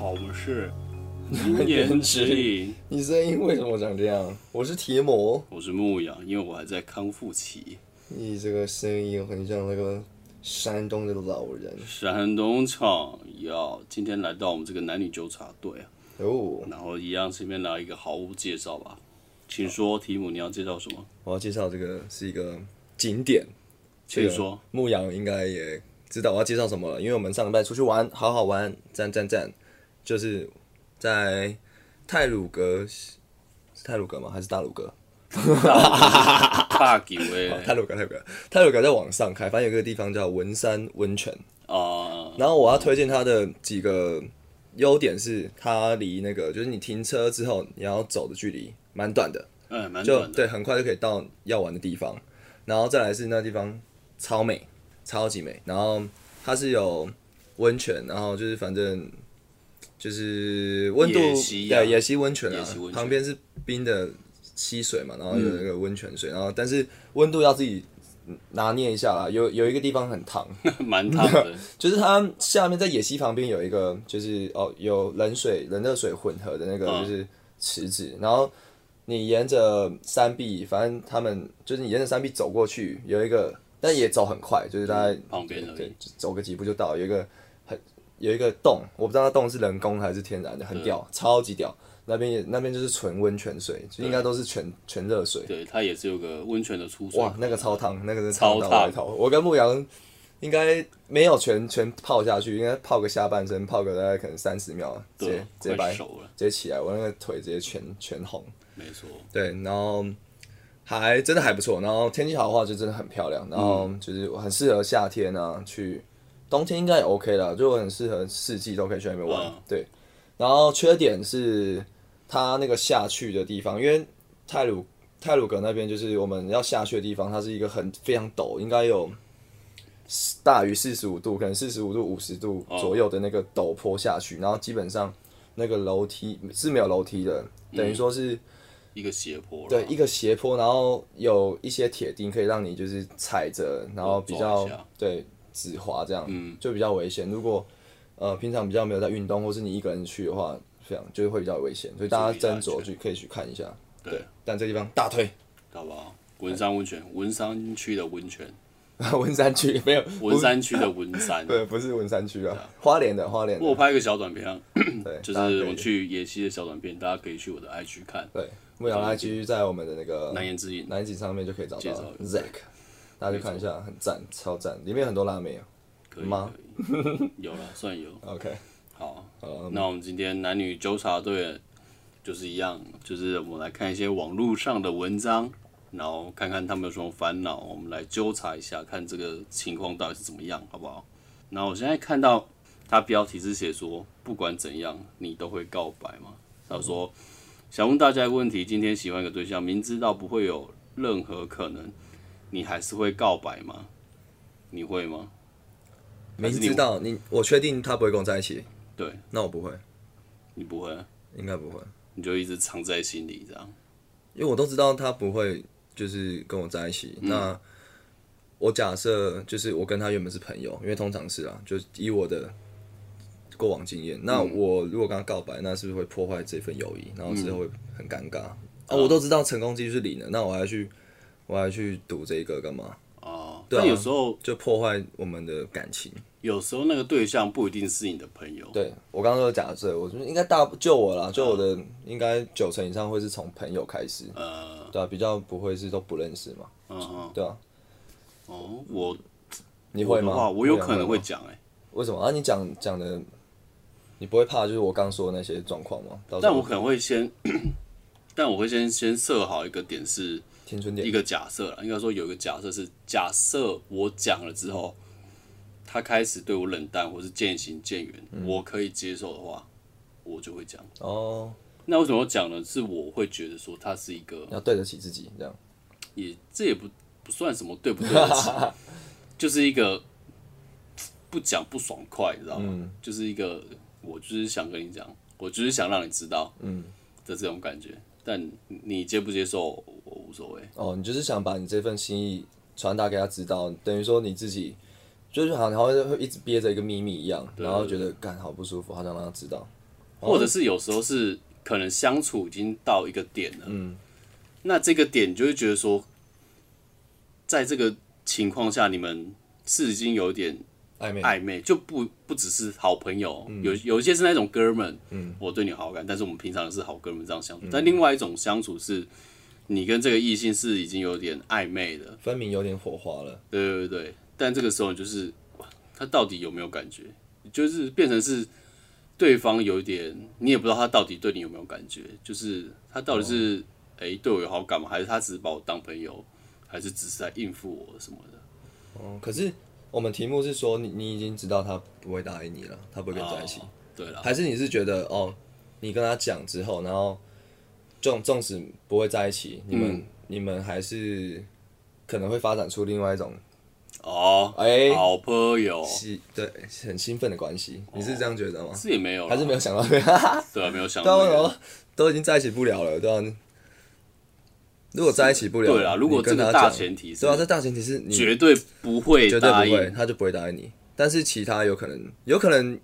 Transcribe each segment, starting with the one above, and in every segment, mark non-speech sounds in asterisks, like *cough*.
好，我们是 *laughs* 名言之隐，你声音为什么长这样？我是提姆，我是牧羊，因为我还在康复期。你这个声音很像那个山东的老人山东厂要今天来到我们这个男女纠察队啊，哦。然后一样前面来一个毫无介绍吧，请说提姆你要介绍什么？我要介绍这个是一个景点，请说。牧羊应该也知道我要介绍什么了，因为我们上礼拜出去玩，好好玩，赞赞赞，就是在泰鲁格，是泰鲁格吗？还是大鲁格？泰鲁格，泰鲁阁，泰鲁阁在往上开，反正有个地方叫文山温泉。哦，然后我要推荐它的几个优点是，它离那个就是你停车之后你要走的距离蛮短的，嗯，蛮就短的。对，很快就可以到要玩的地方。然后再来是那地方超美，超级美。然后它是有温泉，然后就是反正就是温度对野溪温泉啊旁边是冰的溪水嘛，然后有那个温泉水，然后但是温度要自己拿捏一下啦。有有一个地方很烫，*laughs* 蛮烫的，*laughs* 就是它下面在野溪旁边有一个，就是哦有冷水、冷热水混合的那个嗯。就是池子，然后你沿着山壁，反正他们就是你沿着山壁走过去，有一个，但也走很快，就是大概旁边对，就走个几步就到，有一个很有一个洞，我不知道那洞是人工还是天然的，很屌，超级屌。那边也那边就是纯温泉水，就应该都是全全热水。对，它也是有个温泉的出水。哇，那个超烫，那个是超烫头。我跟牧羊应该没有全全泡下去，应该泡个下半身，泡个大概可能三十秒，直接对，直接白，快熟了，直接起来，我那个腿直接全全红。没错。对，然后还真的还不错，然后天气好的话就真的很漂亮，然后嗯就是很适合夏天啊去，冬天应该也 OK 啦，就很适合四季都可以去那边玩。嗯对，然后缺点是它那个下去的地方，因为泰鲁泰鲁格那边就是我们要下去的地方，它是一个很非常陡，应该有大于四十五度，可能四十五度、五十度左右的那个陡坡下去，然后基本上那个楼梯是没有楼梯的，等于说是。一个斜坡，对，一个斜坡，然后有一些铁钉可以让你就是踩着，然后比较对直滑这样，嗯就比较危险。如果呃平常比较没有在运动，或是你一个人去的话，非常就是会比较危险，所以大家斟酌去可以去看一下。对，但这地方大推，好不好？文山温泉，文山区的温泉，*laughs* 文山区没有，文山区的文山。*laughs* 对，不是文山区啊，花莲的花莲，我拍一个小短片 *coughs* 就是我去野溪的小短片，大家可以去我的 IG 看。对牧羊 IG 在我们的那个南言之隐，南极上面就可以找到 Zack，大家去看一下，很赞，超赞，里面很多辣妹啊。可以吗有了，*laughs* 算有。OK，好，呃，那我们今天男女纠察队就是一样，就是我们来看一些网络上的文章，然后看看他们有什么烦恼，我们来纠察一下，看这个情况到底是怎么样，好不好？那我现在看到他标题是写说，不管怎样，你都会告白吗？他说，想问大家一个问题：今天喜欢一个对象，明知道不会有任何可能，你还是会告白吗？你会吗？明知道你，我确定他不会跟我在一起，对那我不会，你不会，应该不会，你就一直藏在心里这样。因为我都知道他不会就是跟我在一起。那我假设就是我跟他原本是朋友，因为通常是啊，就以我的过往经验，那我如果跟他告白，那是不是会破坏这份友谊，然后之后会很尴尬？啊，我都知道成功几率是零的，那我还去我还去赌这个干嘛？哦，对啊但有时候就破坏我们的感情。有时候那个对象不一定是你的朋友，对我刚刚说的假设，我觉得应该大就我啦，就我的应该九成以上会是从朋友开始，呃，对啊，比较不会是都不认识嘛，嗯嗯，对啊，哦，我你会吗？我的话，我有可能会吗讲哎、为什么啊？你讲讲的，你不会怕就是我刚说的那些状况吗？到时候但我可能会先，*coughs* 但我会先先设好一个点是一个假设了，应该说有一个假设是假设我讲了之后，他开始对我冷淡或是渐行渐远，嗯我可以接受的话，我就会讲。哦，那为什么要讲呢？是我会觉得说他是一个要对得起自己，这样也这也不不算什么对不对得起，*laughs* 就是一个不讲不爽快，你知道吗？嗯就是一个我就是想跟你讲，我就是想让你知道，嗯的这种感觉。但你接不接受我无所谓，哦，你就是想把你这份心意传达给他知道，等于说你自己就是好像会会一直憋着一个秘密一样，然后觉得干好不舒服，好想让他知道。或者是有时候是可能相处已经到一个点了，嗯，那这个点你就会觉得说，在这个情况下，你们是已经有点暧昧，暧昧，就不不只是好朋友，有有一些是那种哥们，嗯，我对你有好感，但是我们平常是好哥们这样相处，但另外一种相处是，你跟这个异性是已经有点暧昧的，分明有点火花了。对对对，但这个时候就是，他到底有没有感觉？就是变成是对方有一点，你也不知道他到底对你有没有感觉，就是他到底是哎、对我有好感吗？还是他只是把我当朋友，还是只是在应付我什么的？哦，可是我们题目是说你你已经知道他不会答应你了，他不会跟你在一起，哦对了，还是你是觉得哦，你跟他讲之后，然后纵纵使不会在一起，你们、你们还是可能会发展出另外一种哦，哎好朋友。喜对很兴奋的关系，你是这样觉得吗？是也没有，还是没有想到？*laughs* 对啊？没有想到都已经在一起不了了，对啊。如果在一起不了，对啦，如果这个大跟他讲前提是对啊，这大前提是你绝对不会绝对答不会，应，他就不会答应你。但是其他有可能，有可能，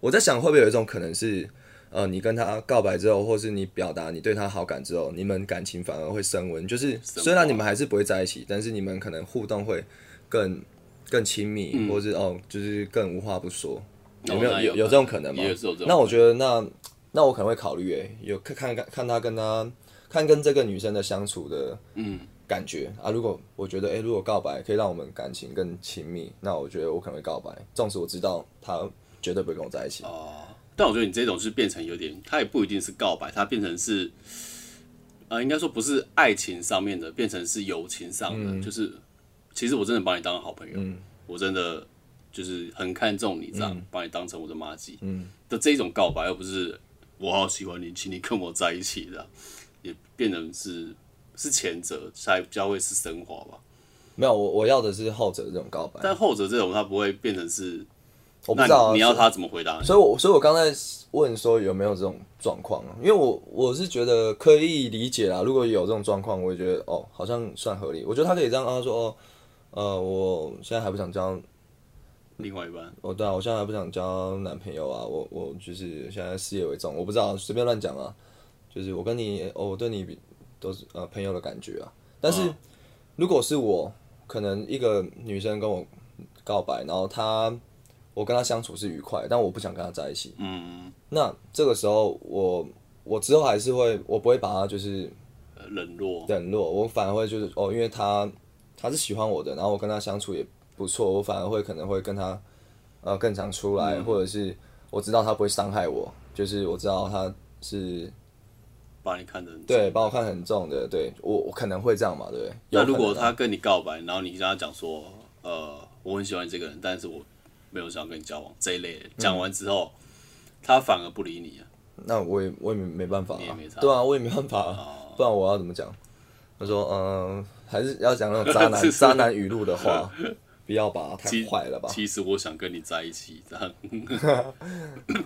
我在想会不会有一种可能是，呃，你跟他告白之后，或是你表达你对他好感之后，你们感情反而会升温。就是虽然你们还是不会在一起，但是你们可能互动会更更亲密，或是哦，就是更无话不说。有没有有有有这种可能吗？那我觉得那那我可能会考虑诶，有看看看看他跟他看跟这个女生的相处的嗯，感觉。啊。如果我觉得诶，如果告白可以让我们感情更亲密，那我觉得我可能会告白，纵使我知道他绝对不会跟我在一起。哦。但我觉得你这种是变成有点，他也不一定是告白，他变成是，呃，应该说不是爱情上面的，变成是友情上的，就是其实我真的把你当好朋友，我真的就是很看重你这样，把你当成我的妈鸡，的这种告白，而不是我好喜欢你，请你跟我在一起的，也变成是是前者才比较会是升华吧。没有，我我要的是后者这种告白。但后者这种，他不会变成是，我不知道啊你要他怎么回答你？所以我，所以我刚才问说有没有这种状况啊？因为我我是觉得可以理解啦，如果有这种状况，我也觉得哦，好像算合理。我觉得他可以这样跟他说哦，呃，我现在还不想交，另外一半，哦对啊，我现在还不想交男朋友啊，我我就是现在事业为重，我不知道随便乱讲啊，就是我跟你，哦，我对你比都是呃朋友的感觉啊。但是、如果是我，可能一个女生跟我告白，然后她我跟她相处是愉快，但我不想跟她在一起。嗯，那这个时候我我之后还是会，我不会把她就是呃冷落，冷落，我反而会就是哦，因为她她是喜欢我的，然后我跟她相处也不错，我反而会可能会跟她呃更常出来，或者是我知道她不会伤害我，就是我知道她是把你看得很重对把我看得很重的，对我我可能会这样嘛，对不对？那如果他跟你告白，然后你跟他讲说，呃，我很喜欢这个人，但是我没有想要跟你交往这一类的，讲完之后，他反而不理你啊，那我也我也没没办法、啊你也没差，哦对啊，我也没办法、啊，不然我要怎么讲？他说，嗯、还是要讲那种渣 *laughs* 男渣男语录的话，不要把他太其坏了吧？其实我想跟你在一起，这样 *laughs*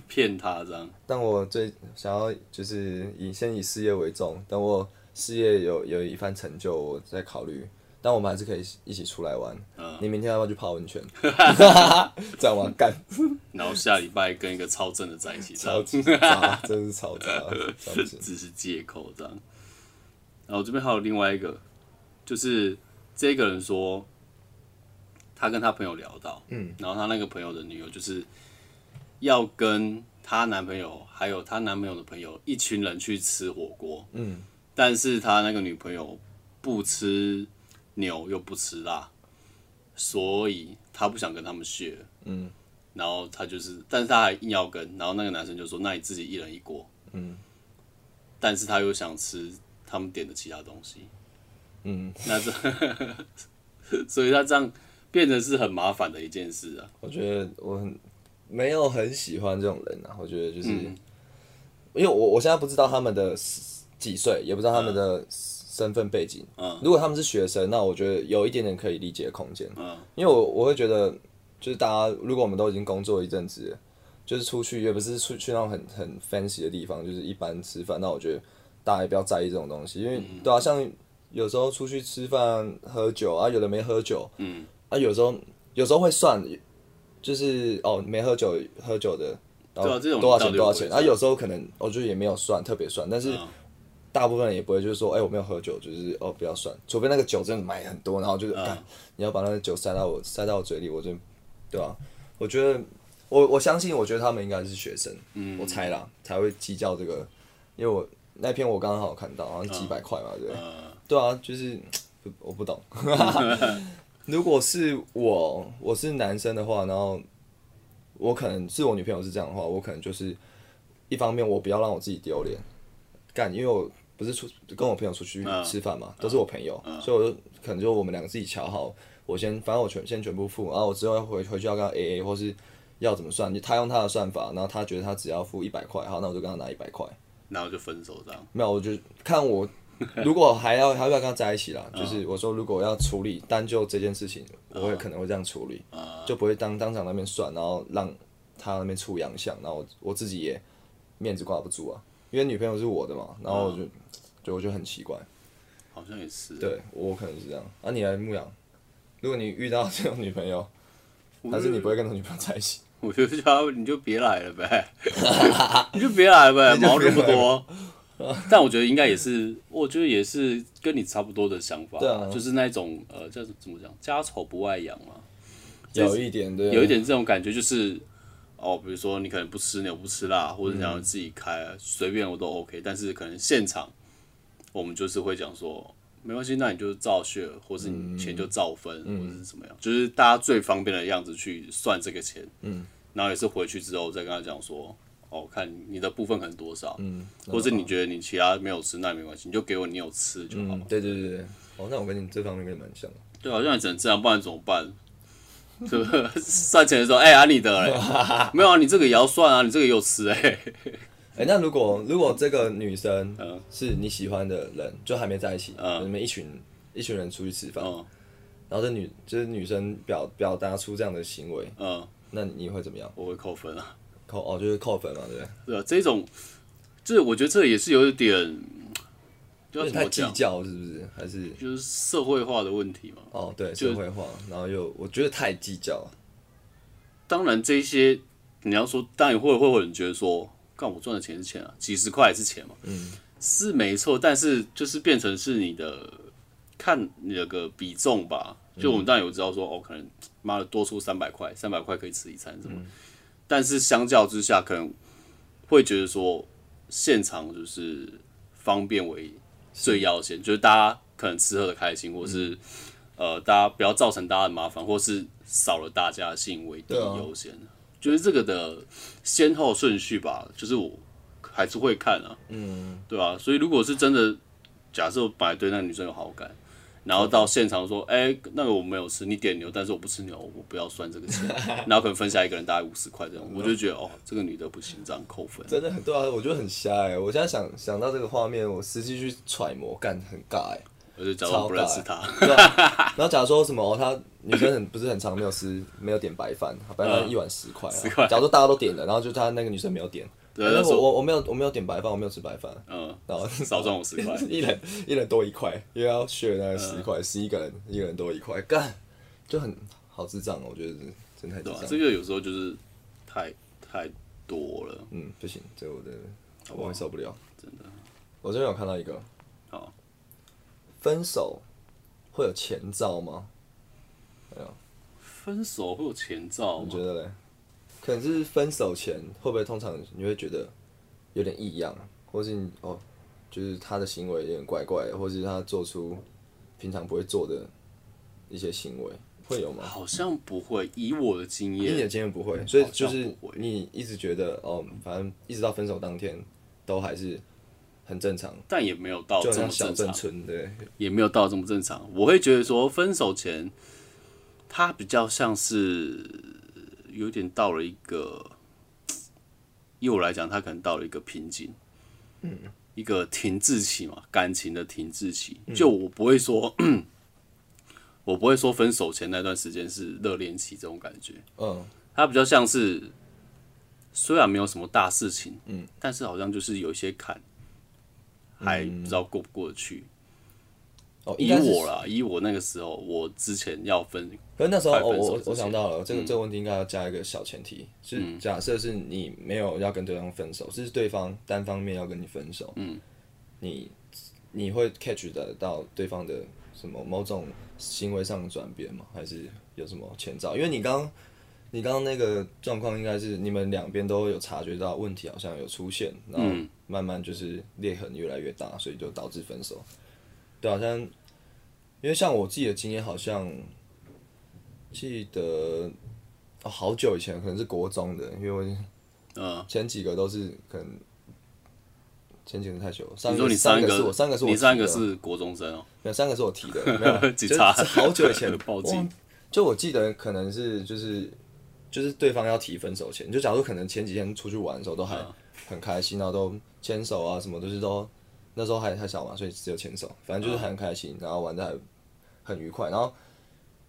骗他这样，但我最想要就是以先以事业为重，等我事业有有一番成就，我再考虑。但我们还是可以一起出来玩。嗯你明天要不要去泡温泉？*laughs* 这样玩干，然后下礼拜跟一个超正的在一起，超级渣，真是超渣，这。只是借口这样。然后这边还有另外一个，就是这个人说，他跟他朋友聊到，嗯，然后他那个朋友的女友就是要跟她男朋友还有她男朋友的朋友一群人去吃火锅，嗯，但是他那个女朋友不吃牛又不吃辣，所以他不想跟他们 share，嗯，然后他就是，但是他还硬要跟，然后那个男生就说：“那你自己一人一锅。”嗯，但是他又想吃他们点的其他东西，嗯，那这，*laughs* 所以他这样变成是很麻烦的一件事啊。我觉得我很没有很喜欢这种人啊。我觉得就是，嗯因为我我现在不知道他们的几岁，也不知道他们的身份背景。嗯如果他们是学生，那我觉得有一点点可以理解的空间。嗯因为我我会觉得，就是大家如果我们都已经工作一阵子了，就是出去也不是出去那种很很 fancy 的地方，就是一般吃饭，那我觉得大家也不要在意这种东西，因为、对啊，像有时候出去吃饭喝酒啊，有的没喝酒，嗯，啊有时候有时候会算，就是哦没喝酒喝酒的，然然后对啊这种多少到底钱多少钱，会算然后有时候可能我觉得也没有算特别算，但是嗯。大部分人也不会就是说，哎、我没有喝酒，就是哦不要算，除非那个酒真的买很多，然后就是，嗯。干、你要把那个酒塞到我塞到我嘴里，我就，对吧、我觉得我我相信，我觉得他们应该是学生，嗯。我猜啦，才会计较这个，因为我那篇我刚刚好看到，好像几百块嘛，对不对？啊，就是不 *tsk* 我不懂。*laughs* 如果是我，我是男生的话，然后我可能是我女朋友是这样的话，我可能就是一方面我不要让我自己丢脸，干，因为我不是出跟我朋友出去嗯吃饭嘛，都是我朋友，所以我就可能就我们两个自己瞧好，我先反正我全先全部付，然后我之后要回回去要跟他 A A 或是要怎么算，他用他的算法，然后他觉得他只要付一百块，好，那我就跟他拿一百块。然后就分手这样。没有，我就看我 *laughs* 如果还要还要不要跟他在一起啦，嗯。就是我说如果要处理单就这件事情，我会可能会这样处理，嗯。就不会当当场那边算，然后让他那边出洋相，然后我我自己也面子挂不住啊，因为女朋友是我的嘛，然后我就就我就很奇怪，好像也是。对我可能是这样，啊你来牧羊，如果你遇到这种女朋友，还是你不会跟他女朋友在一起？我觉得叫他 *laughs* 你就别来了呗，你就别来了呗，毛这么多。*laughs* 但我觉得应该也是，我觉得也是跟你差不多的想法，对啊就是那种呃叫怎么讲，家丑不外扬嘛，有一点对，有一点这种感觉，就是哦，比如说你可能不吃牛不吃辣，或者你想要自己开，随便我都 OK，但是可能现场我们就是会讲说。没关系，那你就照血，或是你钱就照分，或者是怎么样，就是大家最方便的样子去算这个钱。嗯，然后也是回去之后再跟他讲说，哦，看你的部分可能多少，嗯，或是你觉得你其他没有吃，那也没关系，你就给我你有吃就好嗯，对对对对，哦，那我跟你这方面跟你蛮像的。对，好像也只能这样，不然怎么办？*laughs* 对不对？*laughs* 算钱的时候，哎、啊你的嘞，*laughs* 没有啊，你这个也要算啊，你这个也有吃哎、哎、那如果如果这个女生嗯是你喜欢的人，就还没在一起，嗯你们一群一群人出去吃饭，嗯然后这女就是女生表表达出这样的行为，嗯，那你会怎么样？我会扣分啊。扣哦，就是扣分嘛，对不对？对啊，这种，这我觉得这也是有一点，就太计较是不是？还是就是社会化的问题嘛。哦，对，社会化，然后又我觉得太计较了，当然，这些你要说，当然会会有人觉得说，干我赚的钱是钱啊，几十块也是钱嘛，嗯，是没错，但是就是变成是你的看你的个比重吧。就我们当然有知道说，哦，可能妈的多出三百块，三百块可以吃一餐什么，但是相较之下，可能会觉得说，现场就是方便为最优先，就是大家可能吃喝的开心，或是、呃，大家不要造成大家的麻烦，或是少了大家的幸为第一对啊优先。就是这个的先后顺序吧，就是我还是会看啊，嗯，对吧、所以如果是真的，假设我本来对那个女生有好感，然后到现场说，哎、那个我没有吃，你点牛，但是我不吃牛，我不要算这个钱，*laughs* 然后可能分下一个人大概五十块这样，我就觉得哦，这个女的不行，这样扣分。真的很对啊，我觉得很瞎哎、我现在想想到这个画面，我实际去揣摩，干很尬哎、我就假装不认识她，*laughs* 然后假如说什么，哦，她女生很不是很常没有吃，没有点白饭，白饭一碗十块啊，10块假如说大家都点了，然后就她那个女生没有点，对那时候我我我没有我没有点白饭，我没有吃白饭，嗯，然后少赚我十块，*laughs* 一人一人多一块，因为要削那个十块，十一个人一个人多一块，干就很好智障哦，我觉得是真太智障，这个有时候就是太太多了，嗯不行，这个我的我会受不了，真的。我这边有看到一个，好，分手会有前兆吗？没有分手会有前兆吗你觉？得嘞？可能是分手前会不会通常你会觉得有点异样，或是你哦，就是他的行为有点怪怪的，或是他做出平常不会做的一些行为，会有吗？好像不会，以我的经验以你的，经验不会，所以就是你一直觉得哦，反正一直到分手当天都还是很正常，但也没有到这么正常，村对，也没有到这么正常。我会觉得说，分手前，他比较像是有点到了一个，*tsk* 以我来讲，他可能到了一个瓶颈，嗯，一个停滞期嘛，感情的停滞期。就我不会说，*clears throat* 我不会说分手前那段时间是热恋期这种感觉，嗯，它比较像是，虽然没有什么大事情，嗯，但是好像就是有一些坎，还不知道过不过得去。哦，以我啦，以我那个时候，我之前要分，可是那时候，哦、快分手之前嗯我我想到了，这个、这个问题应该要加一个小前提，是假设是你没有要跟对方分手，是对方单方面要跟你分手，嗯，你你会 catch 得到对方的什么某种行为上的转变吗？还是有什么前兆？因为你刚你刚刚那个状况应该是你们两边都有察觉到问题好像有出现，然后慢慢就是裂痕越来越大，所以就导致分手。对，好像因为像我自己的经验，好像记得、哦、好久以前，可能是国中的，因为我嗯，前几个都是可能前几个太久了。上你说你三三个是我三个是我你三个是国中生哦，没有三个是我提的，*laughs* 没有警就是好久以前 *laughs* 报警忘就我记得可能是就是就是对方要提分手前，就假如可能前几天出去玩的时候都还嗯很开心，然后都牵手啊什么，就是都那时候还还小嘛，所以只有牵手，反正就是很开心，然后玩的还很愉快，然后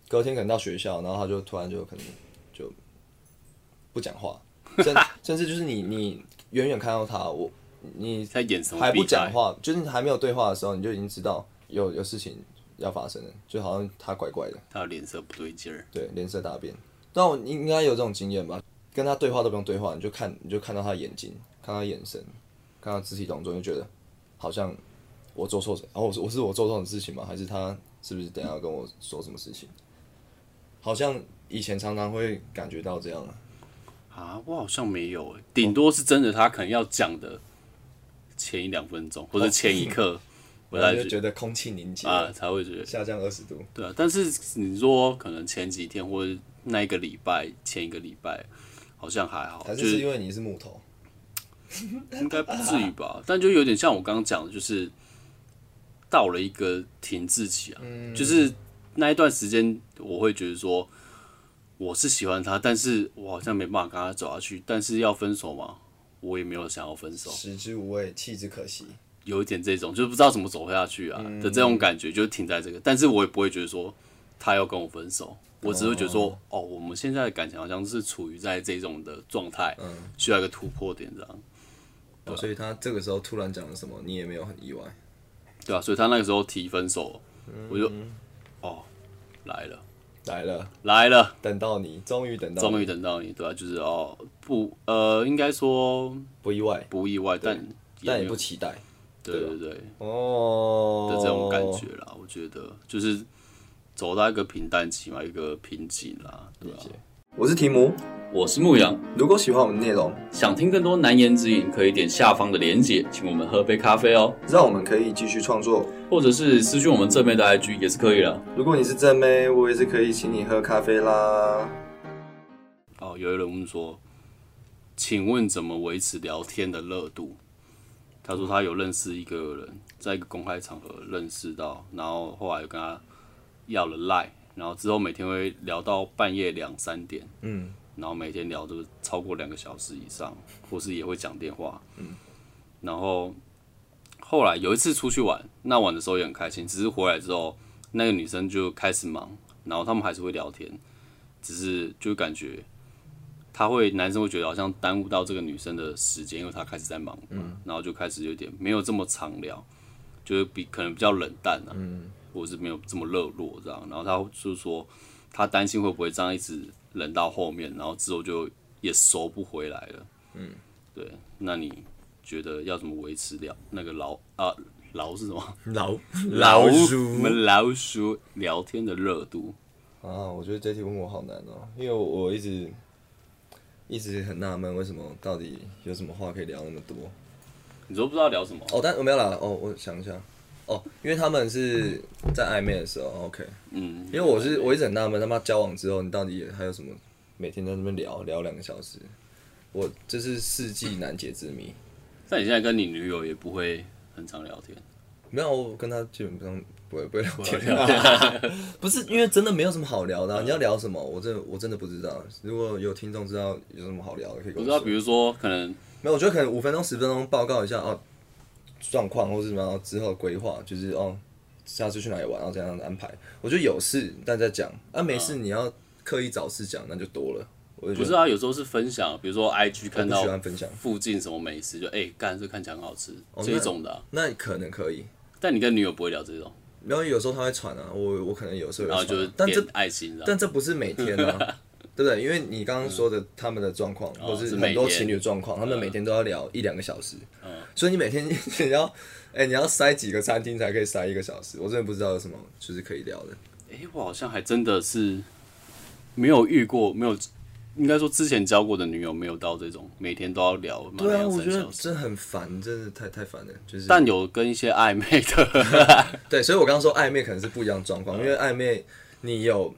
隔天可能到学校，然后他就突然就可能就不讲话，*laughs* 甚甚至就是你你远远看到他，我你他眼神还不讲话，就是还没有对话的时候，你就已经知道有有事情要发生了，就好像他怪怪的，他脸色不对劲儿，对，脸色大变。那我应该有这种经验吧？跟他对话都不用对话，你就看你就看到他眼睛，看他眼神，看他肢体动作，就觉得好像我做错什，然后我是我是我做错什么事情吗？还是他是不是等下要跟我说什么事情？好像以前常常会感觉到这样啊。啊，我好像没有诶，顶多是真的，他可能要讲的前一两分钟或者前一刻，*laughs* 我就觉得空气凝结，啊才会觉得下降二十度。对啊。但是你说可能前几天或者那一个礼拜前一个礼拜，好像还好，还是因为你是木头？*laughs* 应该不至于吧？但就有点像我刚刚讲的，就是到了一个停滞期啊，就是那一段时间，我会觉得说我是喜欢他，但是我好像没办法跟他走下去。但是要分手嘛，我也没有想要分手，食之无味，弃之可惜。有一点这种，就是不知道怎么走下去啊的这种感觉，就停在这个。但是我也不会觉得说他要跟我分手，我只会觉得说，哦，我们现在的感情好像是处于在这种的状态，需要一个突破点这样。哦所以他这个时候突然讲了什么，你也没有很意外。对啊，所以他那个时候提分手，我就哦来了。来了，来了，等到你，终于等到你，终于等到你，对啊，就是哦不呃，应该说不意外，不意外，但但也不期待。对对对哦。的这种感觉啦，我觉得。就是走到一个平淡期嘛，一个瓶颈啦，对啊。我是提姆，我是牧羊，如果喜欢我们的内容，想听更多难言之隐，可以点下方的连结，请我们喝杯咖啡哦，让我们可以继续创作。或者是私讯我们正妹的 IG 也是可以的。如果你是正妹，我也是可以请你喝咖啡啦。哦，有一人问说，请问怎么维持聊天的热度？他说他有认识一个人，在一个公开场合认识到，然后后来又跟他要了赖，然后之后每天会聊到半夜两三点，嗯，然后每天聊都是超过两个小时以上，或是也会讲电话，嗯，然后后来有一次出去玩，那玩的时候也很开心，只是回来之后，那个女生就开始忙，然后他们还是会聊天，只是就感觉他会男生会觉得好像耽误到这个女生的时间，因为他开始在忙，嗯，然后就开始有点没有这么长聊，就是比可能比较冷淡啊，嗯，或是没有这么热络这样，然后他就说他担心会不会这样一直冷到后面，然后之后就也收不回来了，嗯，对，那你觉得要怎么维持聊那个老啊老是什么？*laughs* 老老鼠我们老鼠聊天的热度，啊，我觉得这题问我好难哦，因为我我一直一直很纳闷，为什么到底有什么话可以聊那么多？你都不知道聊什么？哦，但我没有啦，哦，我想一下，哦，因为他们是在暧昧的时候，OK，嗯，因为我是我一直很纳闷，他妈交往之后，你到底还有什么每天在那边聊聊两个小时？我这是世纪难解之谜。但你现在跟你女友也不会很常聊天，没有，我跟她基本上不会不会聊天，不 *laughs* 是因为真的没有什么好聊的啊、你要聊什么？我真的我真的不知道。如果有听众知道有什么好聊的，可以跟我不知道，比如说可能没有，我觉得可能五分钟十分钟报告一下哦状况或是什么，之后规划，就是哦下次去哪里玩，然后这样安排。我觉得有事大家讲，啊没事你要刻意找事讲，那就多了。不是啊，有时候是分享，比如说 IG 看到喜欢分享，附近什么美食，就哎干、这看起来很好吃、哦这一种的啊、那可能可以。但你跟女友不会聊这种，然后有时候他会传啊，我我可能有时候有传然后就是但这点爱心。但这不是每天啊，*laughs* 对不对？因为你刚刚说的他们的状况，或是很多情侣的状况，他们每天都要聊一两个小时，所以你每天 *laughs* 你要，哎、你要塞几个餐厅才可以塞一个小时？我真的不知道有什么就是可以聊的。哎、我好像还真的是没有遇过，没有，应该说之前交过的女友没有到这种每天都要聊满对啊，两我觉得三小时。真的很烦，真的太太烦了。就是，但有跟一些暧昧的，*laughs* 对，所以我刚刚说暧昧可能是不一样的状况，因为暧昧你有，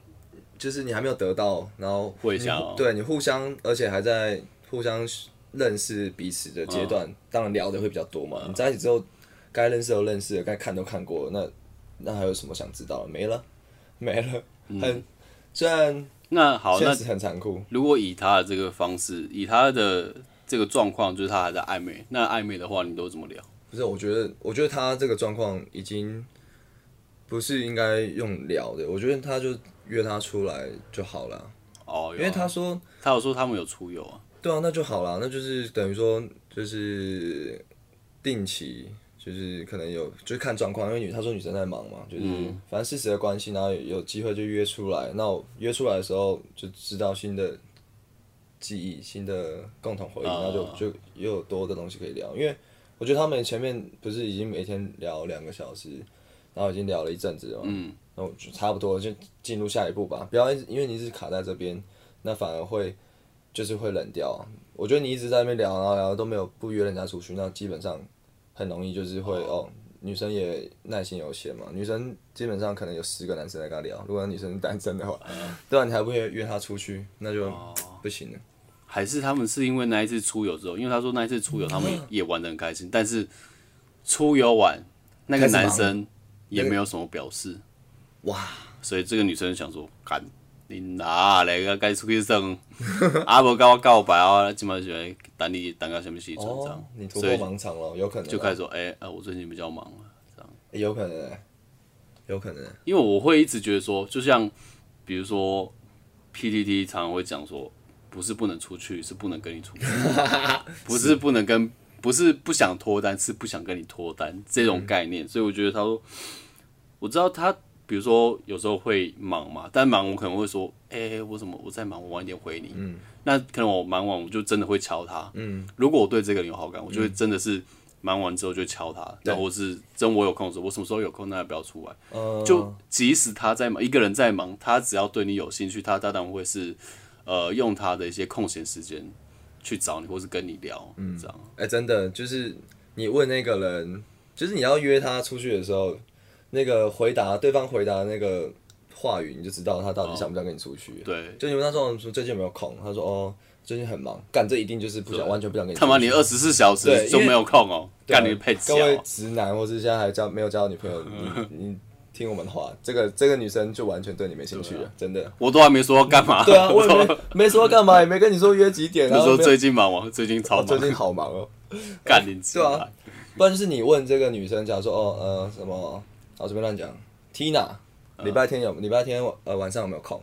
就是你还没有得到，然后你会想要对你互相，而且还在互相认识彼此的阶段，当然聊的会比较多嘛。你在一起之后，该认识都认识了，该看都看过了，那那还有什么想知道的？没了，*laughs* 没了，很虽然那好，那现实很残酷，如果以他的这个方式，以他的这个状况，就是他还在暧昧，那暧昧的话，你都怎么聊？不是，我觉得，我觉得他这个状况已经不是应该用聊的，我觉得他就约他出来就好了，哦，因为他说，他有说他们有出游啊，对啊，那就好了，那就是等于说就是定期。就是可能有，就是看状况，因为女她说女生在忙嘛，就是、反正事实的关系，然后有有机会就约出来。那我约出来的时候就知道新的记忆、新的共同回忆，然后就就又有多的东西可以聊。因为我觉得他们前面不是已经每天聊两个小时，然后已经聊了一阵子了嘛，嗯，那我就差不多就进入下一步吧，不要一直因为你一直卡在这边，那反而会就是会冷掉啊。我觉得你一直在那边聊，然后聊都没有不约人家出去，那基本上很容易就是会哦女生也耐心有限嘛，女生基本上可能有十个男生在跟她聊，如果女生是单身的话，对啊，你还不约约她出去，那就不行了。还是他们是因为那一次出游之后，因为他说那一次出游他们也玩的很开心，但是出游完那个男生也没有什么表示，哇，所以这个女生想说，干你哪来个该出去耍，*laughs* 啊无跟我告白啊，今晚就来等你等到什么时候这哦样，，你突破所以盲场了，有可能啊。就开始说，哎、呃，我最近比较忙啊，这样，欸有可能欸，有可能欸。因为我会一直觉得说，就像比如说 PTT 常常会讲说，不是不能出去，是不能跟你出去，*laughs* 不是不能跟，不是不想脱单，是不想跟你脱单这种概念。所以我觉得他说，我知道他，比如说有时候会忙嘛，但忙我可能会说，哎、我怎么我在忙，我晚一点回你。嗯，那可能我忙完我就真的会敲他。嗯，如果我对这个人有好感，我就会真的是忙完之后就敲他，然后或是真我有空的时候，我什么时候有空，那要不要出来？呃，就即使他在忙，一个人在忙，他只要对你有兴趣，他当然会是呃用他的一些空闲时间去找你，或是跟你聊，嗯，这样。哎、真的就是你问那个人，就是你要约他出去的时候，那个回答对方回答的那个话语，你就知道他到底想不想跟你出去。对，就你问他说说最近有没有空，他说哦最近很忙，干这一定就是不想完全不想跟你出去。他妈你二十四小时对因为没有空哦，对啊干你配角各位直男，或是现在还交没有交到女朋友，你 *laughs* 你听我们的话，这个这个女生就完全对你没兴趣了，真的。我都还没说要干嘛。*laughs* 对啊，我也没 *laughs* 没说干嘛，也没跟你说约几点，那时候没有最近忙吗？最近超忙，哦最近好忙哦。干你鸡对啊不然就是你问这个女生，假如说哦呃什么，好随便乱讲，Tina，礼拜天有礼拜天呃晚上有没有空？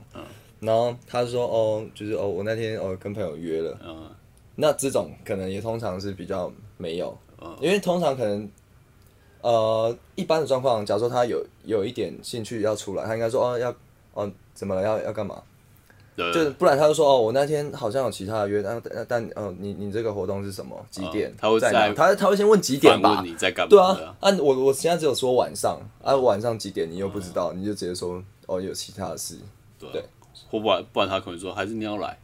然后他说哦就是哦我那天哦跟朋友约了，嗯，那这种可能也通常是比较没有，因为通常可能呃一般的状况，假如说他有有一点兴趣要出来，他应该说哦要哦怎么了？要要干嘛？对，就不然他就说哦，我那天好像有其他的约，但但但哦，你你这个活动是什么？几点？嗯他会在哪他他会先问几点吧问？你在干嘛？对啊，啊我我现在只有说晚上，啊晚上几点你又不知嗯道，你就直接说哦有其他的事。对或不然不然他可能说还是你要来，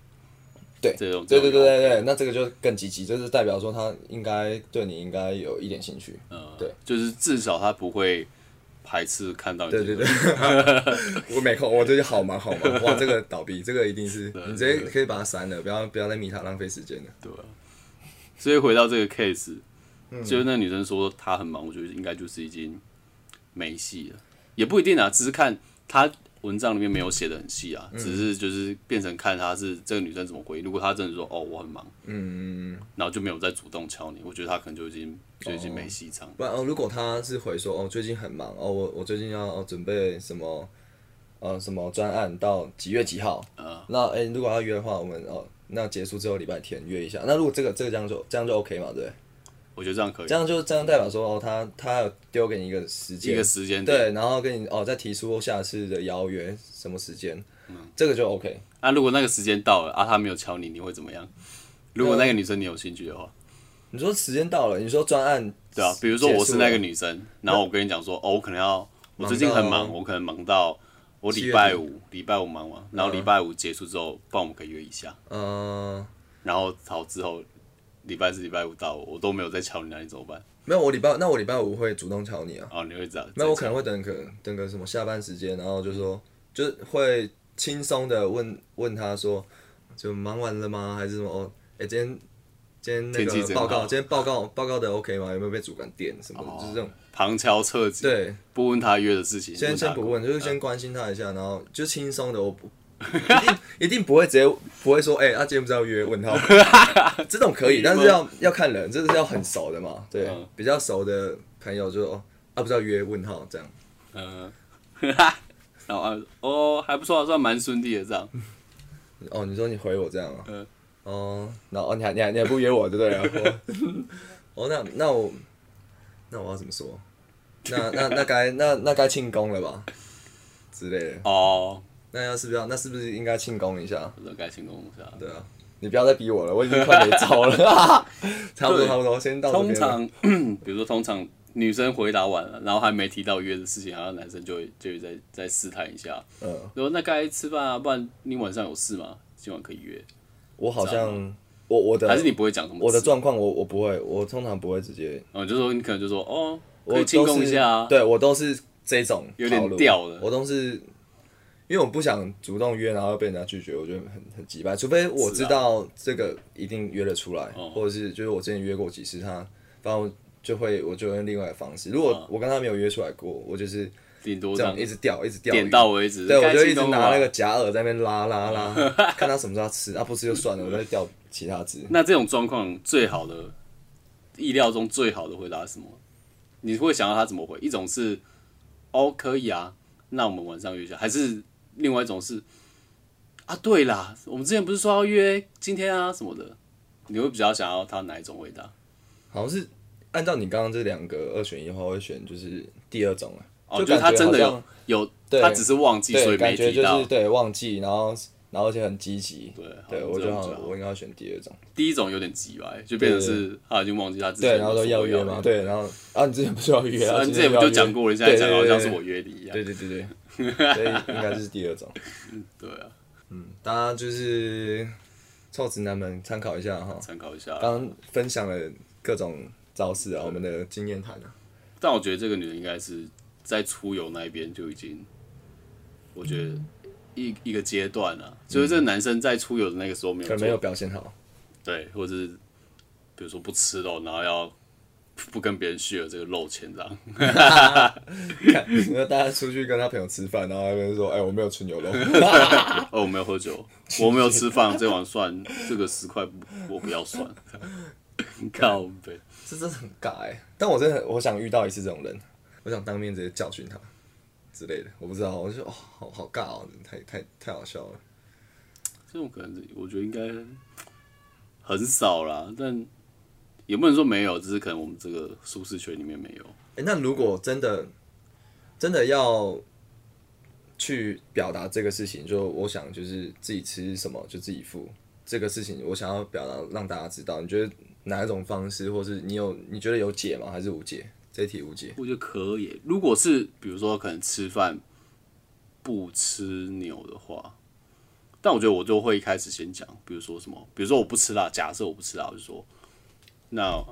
对这种对对对对对，那这个就更积极，就是代表说他应该对你应该有一点兴趣。嗯，对，就是至少他不会排斥看到你这对个对对，*laughs* 我没空，我最近好忙好忙，哇，这个倒闭，这个一定是你直接可以把它删了，不要不要再迷他浪费时间了。对啊，所以回到这个 case，、就是嗯那女生说她很忙，我觉得应该就是已经没戏了，也不一定啊，只是看她文章里面没有写的很细啊，嗯只是就是变成看她是这个女生怎么回应。如果她真的说哦我很忙，嗯，然后就没有再主动敲你，我觉得她可能就已经就已经没戏唱。不然哦，如果她是回说哦最近很忙哦，我我最近要哦准备什么呃什么专案到几月几号，啊那哎、如果要约的话，我们哦那结束之后礼拜天约一下。那如果这个这个这样就这样就 OK 嘛，对不对？我觉得这样可以。这，样就这样代表说哦，他他有丢给你一个时间。一间个，时间。对，然后跟你哦再提出下次的邀约什么时间，这个就 OK。那、如果那个时间到了啊，他没有敲你，你会怎么样？如果那个女生你有兴趣的话，你说时间到了，你说专案对啊，比如说我是那个女生，然后我跟你讲说，哦，我可能要，我最近很忙，我可能忙到我礼拜五，礼拜五忙完，然后礼拜五结束之后，帮我们可以约一下，嗯、然后好之后礼拜四、礼拜五到，我都没有在敲你，那你怎么办？没有我礼拜那我礼拜五会主动敲你啊，哦，你会这样？那我可能会等个等个什么下班时间，然后就说就是会轻松的问问他说，就忙完了吗？还是什么？哦，哎、今天今天那个报告，今天报告报告的 OK 吗？有没有被主管点什么的？就是这种旁敲侧击，对，不问他约的事情，先先不问，就是先关心他一下，然后就轻松的，我不 *laughs* 一定一定不会直接不会说，哎、他、今天不是要约？问号，*laughs* 这种可以，但是要要看人，这是要很熟的嘛，对，嗯。比较熟的朋友就哦，啊不是要约问号这样，嗯，然后啊哦还不错啊，算蛮顺利的这样。哦，你说你回我这样啊，嗯。哦，然后哦你还你还你还不约我，对不对？了？我哦，那那我那我要怎么说？那那那该那那该庆功了吧？之类的，哦，那要是不是要那是不是应该庆功一下？我该庆功一下。对啊，你不要再逼我了，我已经快没招了。*laughs* 差不多差不多，先到这通边了。常，比如说通常女生回答完了，然后还没提到约的事情，然后男生就会就会再再试探一下，嗯，说那该吃饭啊，不然你晚上有事吗？今晚可以约，我好像我我的还是你不会讲什么？我的，状况，我我不会，我通常不会直接，哦，就说你可能就说哦，可我以庆都是功一下啊，对我都是这种有点套路吊的我都是。因为我不想主动约，然后被人家拒绝，我觉得很很急败。除非我知道这个一定约得出来，或者是就是我之前约过几次他，然后就会我就用另外的方式。如果我跟他没有约出来过，我就是顶多这样样一直钓，一直钓点到为止。对，我就一直拿那个假饵在那边拉拉拉，*laughs* 看他什么时候要吃，啊不吃就算了，我再钓其他只。*laughs* 那这种状况最好的意料中最好的回答是什么？你会想要他怎么回？一种是哦可以啊，那我们晚上约一下，还是另外一种是啊对啦，我们之前不是说要约今天啊什么的？你会比较想要他哪一种回答？好像是按照你刚刚这两个二选一的话，我会选就是第二种啊，哦，就是他真的有有，他只是忘记，所，以感觉就没提到。是对忘记，然后然后而且很积极，对，对我觉得我应该要选第二种，第一种有点急吧，就变成是他已经忘记他之前对，然后有说说要约嘛，对，然后啊你之前不是要约啊，啊，你之前不就讲过了，你现在讲好像是我约你一样。对对对对，所以应该就是第二种，*laughs* 对啊，嗯大家就是臭直男们参考一下哈，参考一下。刚刚分享了各种招式啊，我们的经验谈啊。但我觉得这个女人应该是在出游那一边就已经，我觉得一一个阶段啊，就是这个男生在出游的那个时候没有做可能没有表现好，对，或者是比如说不吃肉，然后要不跟别人 share 这个肉钱这样，*laughs* 因为大家出去跟他朋友吃饭，然后那边说：“哎、我没有吃牛肉。*laughs* 哦，我没有喝酒，我没有吃饭，这碗算这个十块不我不要算，*laughs* 靠背，”这真的很尬哎、但我真的我想遇到一次这种人，我想当面直接教训他之类的。我不知道，我就哦，好好尬哦，太太太好笑了。这种可能是我觉得应该很少啦，但也不能说没有，只是可能我们这个舒适圈里面没有。哎、那如果真的真的要去表达这个事情，就我想就是自己吃什么就自己付这个事情，我想要表达让大家知道，你觉得哪一种方式，或是你有你觉得有解吗？还是无解？这题无解。我觉得可以。如果是比如说可能吃饭不吃牛的话，但我觉得我就会一开始先讲，比如说什么，比如说我不吃辣，假设我不吃辣，我就说那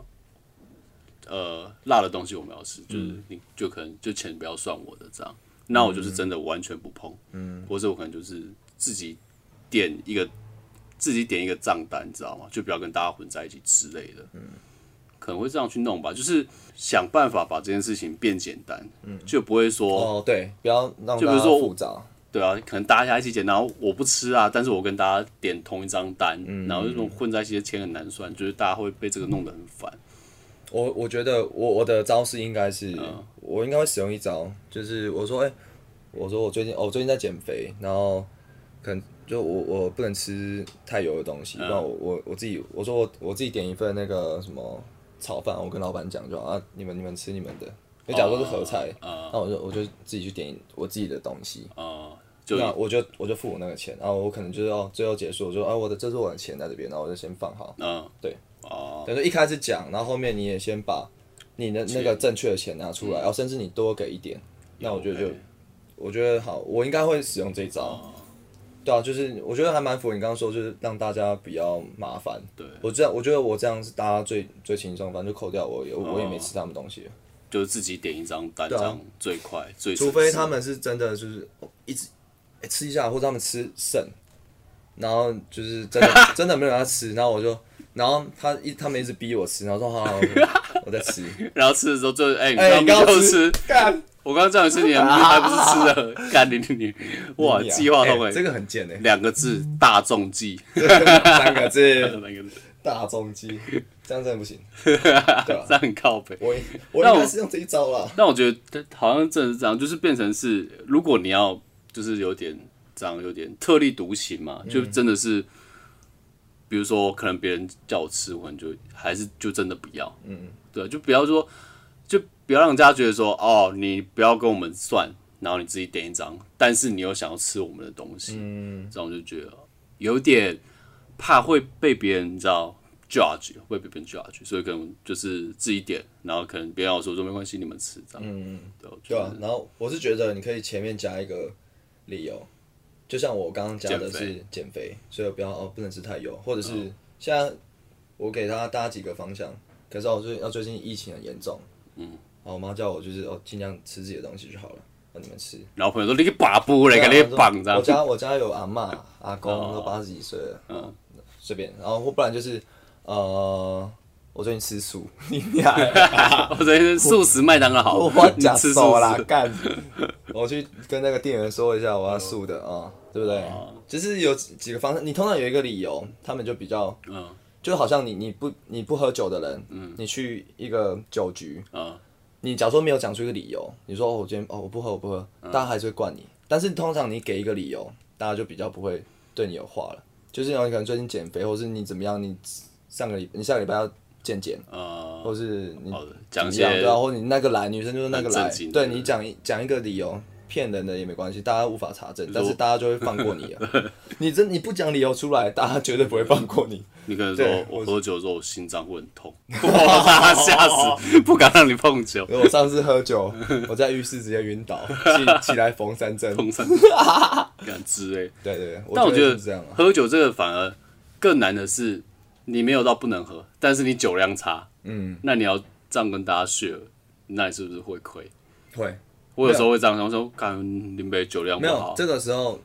呃辣的东西我们要吃，就是你就可能就钱不要算我的这样。那我就是真的完全不碰，嗯，或者我可能就是自己点一个自己点一个账单，你知道吗？就不要跟大家混在一起之类的，嗯，可能会这样去弄吧，就是想办法把这件事情变简单，嗯，就不会说，哦，对，不要让就比如说复杂。对啊，可能大家一起点，然后我不吃啊，但是我跟大家点同一张单，然后这种混在一起的钱很难算，就是大家会被这个弄得很烦。我我觉得我我的招式应该是，嗯我应该会使用一招，就是我说，哎、我说我最近，哦，我最近在减肥，然后可能就我我不能吃太油的东西，嗯那、我我我自己，我说我我自己点一份那个什么炒饭，我跟老板讲就好啊，你们你们吃你们的。因为假如说是合菜，啊那我就我就自己去点我自己的东西，啊，就那我就我就付我那个钱，然后我可能就是哦最后结束，我说啊我的这是我的钱在这边，然后我就先放好。嗯对，哦，等于一开始讲，然后后面你也先把你的那个正确的钱拿出来，然后甚至你多给一点，那我觉得就我觉得好，我应该会使用这一招。哦对啊，就是我觉得还蛮符合你刚刚说，就是让大家比较麻烦。对，我这样，我觉得我这样是大家最最轻松，反正就扣掉我也我也没吃他们东西，就是自己点一张单，这对啊样最快最除非他们是真的就是哦一直、欸吃一下，或者他们吃剩，然后就是真的 *laughs* 真的没有人要吃，然后我就，然后他一他们一直逼我吃，然后说好好，好 *laughs* 我我在吃，然后吃的时候就哎，你哎你刚刚吃干，我刚刚叫你吃，你还还不是吃的，*laughs* 干你你你，哇，计划通哎，欸这个很贱哎，两个字大众计，三个字。那个字。大众机，这样真的不行，对吧？这样很靠北。我我应该是用这一招啦。但我觉得好像真的是这样，就是变成是，如果你要就是有点这样，有点特立独行嘛，就真的是，比如说可能别人叫我吃，我就还是就真的不要，嗯，对，就不要说，就不要让人家觉得说，哦，你不要跟我们算，然后你自己点一张，但是你又想要吃我们的东西，嗯，这样我就觉得有点怕会被别人你知道 judge，会被别人 judge，所以可能就是自己点，然后可能别人要说说没关系，你们吃这样，嗯，对，我觉得对啊，然后我是觉得你可以前面加一个理由，就像我刚刚讲的是减肥，所以不要哦不能吃太油，或者是现在我给他大家几个方向，可是我最要最近疫情很严重，嗯，然后我妈叫我就是哦尽量吃自己的东西就好了，让你们吃。然后朋友说你个把布嘞，给你绑着，我家我家有阿妈阿公都八十几岁了，嗯，随便，然后或不然就是呃，我最近吃素，你俩。*laughs* 我昨天素食麦当劳好，我 *laughs* 你假手吃素食，啦干！我去跟那个店员说一下，我要素的啊，对不对？就是有几几个方式，你通常有一个理由，他们就比较，嗯就好像你你不你不喝酒的人，你去一个酒局，嗯你假如说没有讲出一个理由，你说哦我今天哦我不喝我不喝，大家还是会灌你。但是通常你给一个理由，大家就比较不会对你有话了。就是你可能最近减肥，或是你怎么样，你上个礼你下个礼拜要健检，呃，或是你讲一些对啊，或者你那个来，女生就是那个来对你讲一讲一个理由，骗人的也没关系，大家无法查证，但是大家就会放过你啊。*laughs* 你真你不讲理由出来，大家绝对不会放过你。你可能对说我喝酒之后我心脏会很痛，哇，吓死，不敢让你碰酒，我上次喝酒，我在浴室直接晕倒，*laughs* 起起来缝三针。*laughs* 碰上敢之类。对对对，但我觉得是这样啊。喝酒这个反而更难的是，你没有到不能喝，但是你酒量差，嗯，那你要这样跟大家 share，那你是不是会亏？会我有时候会这样想说，看林北酒量不没有好，这个时候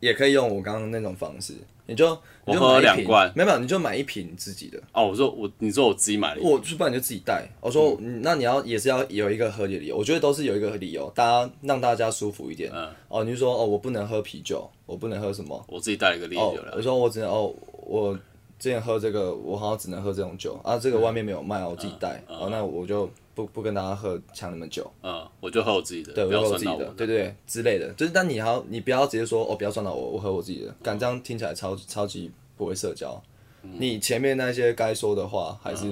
也可以用我刚刚那种方式，你就你就我喝买一瓶两罐没有没有，你就买一瓶自己的。哦，我说我，你说我自己买了我不然你就自己带。我说，嗯那你要也是要有一个合理的理由，我觉得都是有一个理由，大家让大家舒服一点。嗯哦，你就说哦，我不能喝啤酒，我不能喝什么？我自己带了一个烈哦酒，来我，说我只能哦，我之前喝这个，我好像只能喝这种酒。啊，这个外面没有卖，我自己带。哦，那我就不不跟大家喝抢你们酒，嗯，我就喝我自己的，对，我喝我自己的对对对之类的。就是，但你还要你不要直接说哦，不要算到我，我喝我自己的，敢这样听起来超超级不会社交。你前面那些该说的话还是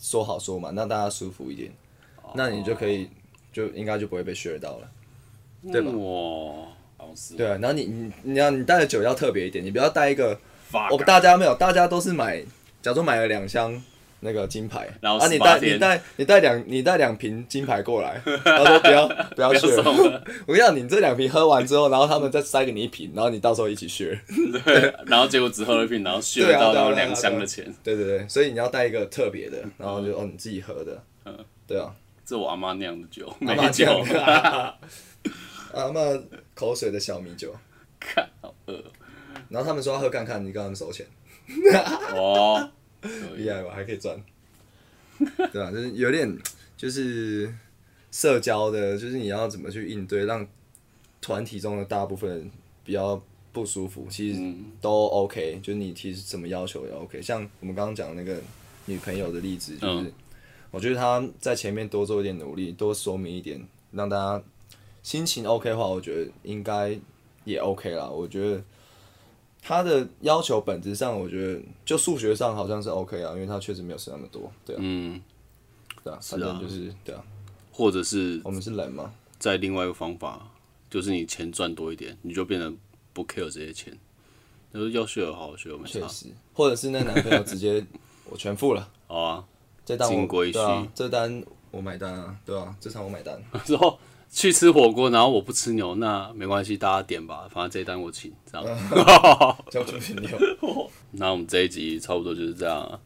说好说嘛，让大家舒服一点，那你就可以就应该就不会被 share 到了。对吧？哇，对啊，然后你你你要你带的酒要特别一点，你不要带一个，fuck 我大家没有，大家都是买，假如说买了两箱那个金牌，然后啊你带你带你带两你带两瓶金牌过来，然后说不要不要不要 share，送了，*laughs* 我跟你讲，你这两瓶喝完之后，然后他们再塞给你一瓶，然后你到时候一起 share。对，然后结果只喝了一瓶，然后血对啊对啊对啊到到两箱的钱，对对对，所以你要带一个特别的，然后就哦你自己喝的，嗯。对啊，这我阿妈酿的酒，阿妈美酒，*laughs* 阿妈口水的小米酒，*laughs* 看好饿然后他们说要喝看看，你跟他们收钱，哦，厉害吧？还可以赚，对吧、就是有点就是社交的，就是你要怎么去应对，让团体中的大部分人比较不舒服，其实都 OK，就是你提什么要求也 OK。像我们刚刚讲的那个女朋友的例子，就是、嗯我觉得她在前面多做一点努力，多说明一点，让大家心情 OK 的话，我觉得应该也 OK 啦。我觉得他的要求本质上，我觉得就数学上好像是 OK 啊，因为他确实没有生那么多，对啊，嗯，对啊，反正就是对啊，或者是我们是人嘛，在另外一个方法，就是你钱赚多一点，你就变得不 care 这些钱，就是要学好好学，我们。确实，或者是那男朋友直接我全付了，*laughs* 好啊，这单我对啊，这单我买单啊，对啊，这场我买单，*laughs* 之后去吃火锅，然后我不吃牛，那没关系，大家点吧，反正这一单我请，这样。*laughs* 交出去牛，那我们这一集差不多就是这样啊。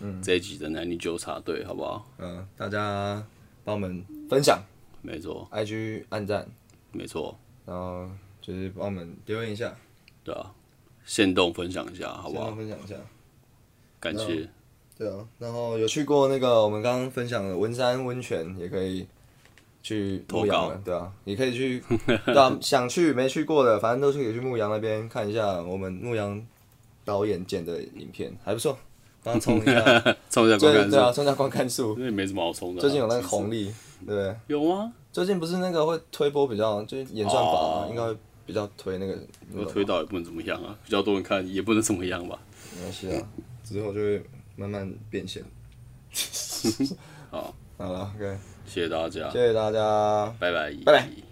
嗯，这一集的男女纠察队，好不好？嗯，大家帮我们分享没错，，IG 按赞，没错，然后就是帮我们留言一下，对啊，限动分享一下，好不好？分享一下。感谢。对啊，然后有去过那个我们刚刚分享的文山温泉，也可以去牧羊了，对啊，你可以去，*laughs* 对啊，想去没去过的，反正都是可以去牧羊那边看一下我们牧羊导演剪的影片，还不错，帮他冲一下，*laughs* 冲一下观看数对啊，一下观看数。那也没什么好冲的啊。最近有那个红利，对不对？有吗？最近不是那个会推播比较，就是演算法啊哦应该会比较推那个，我推到也不能怎么样啊，比较多人看也不能怎么样吧。没关系啊，之后就会慢慢变现。*laughs* 好，好了，OK，谢谢大家谢，谢大家。拜拜，拜拜。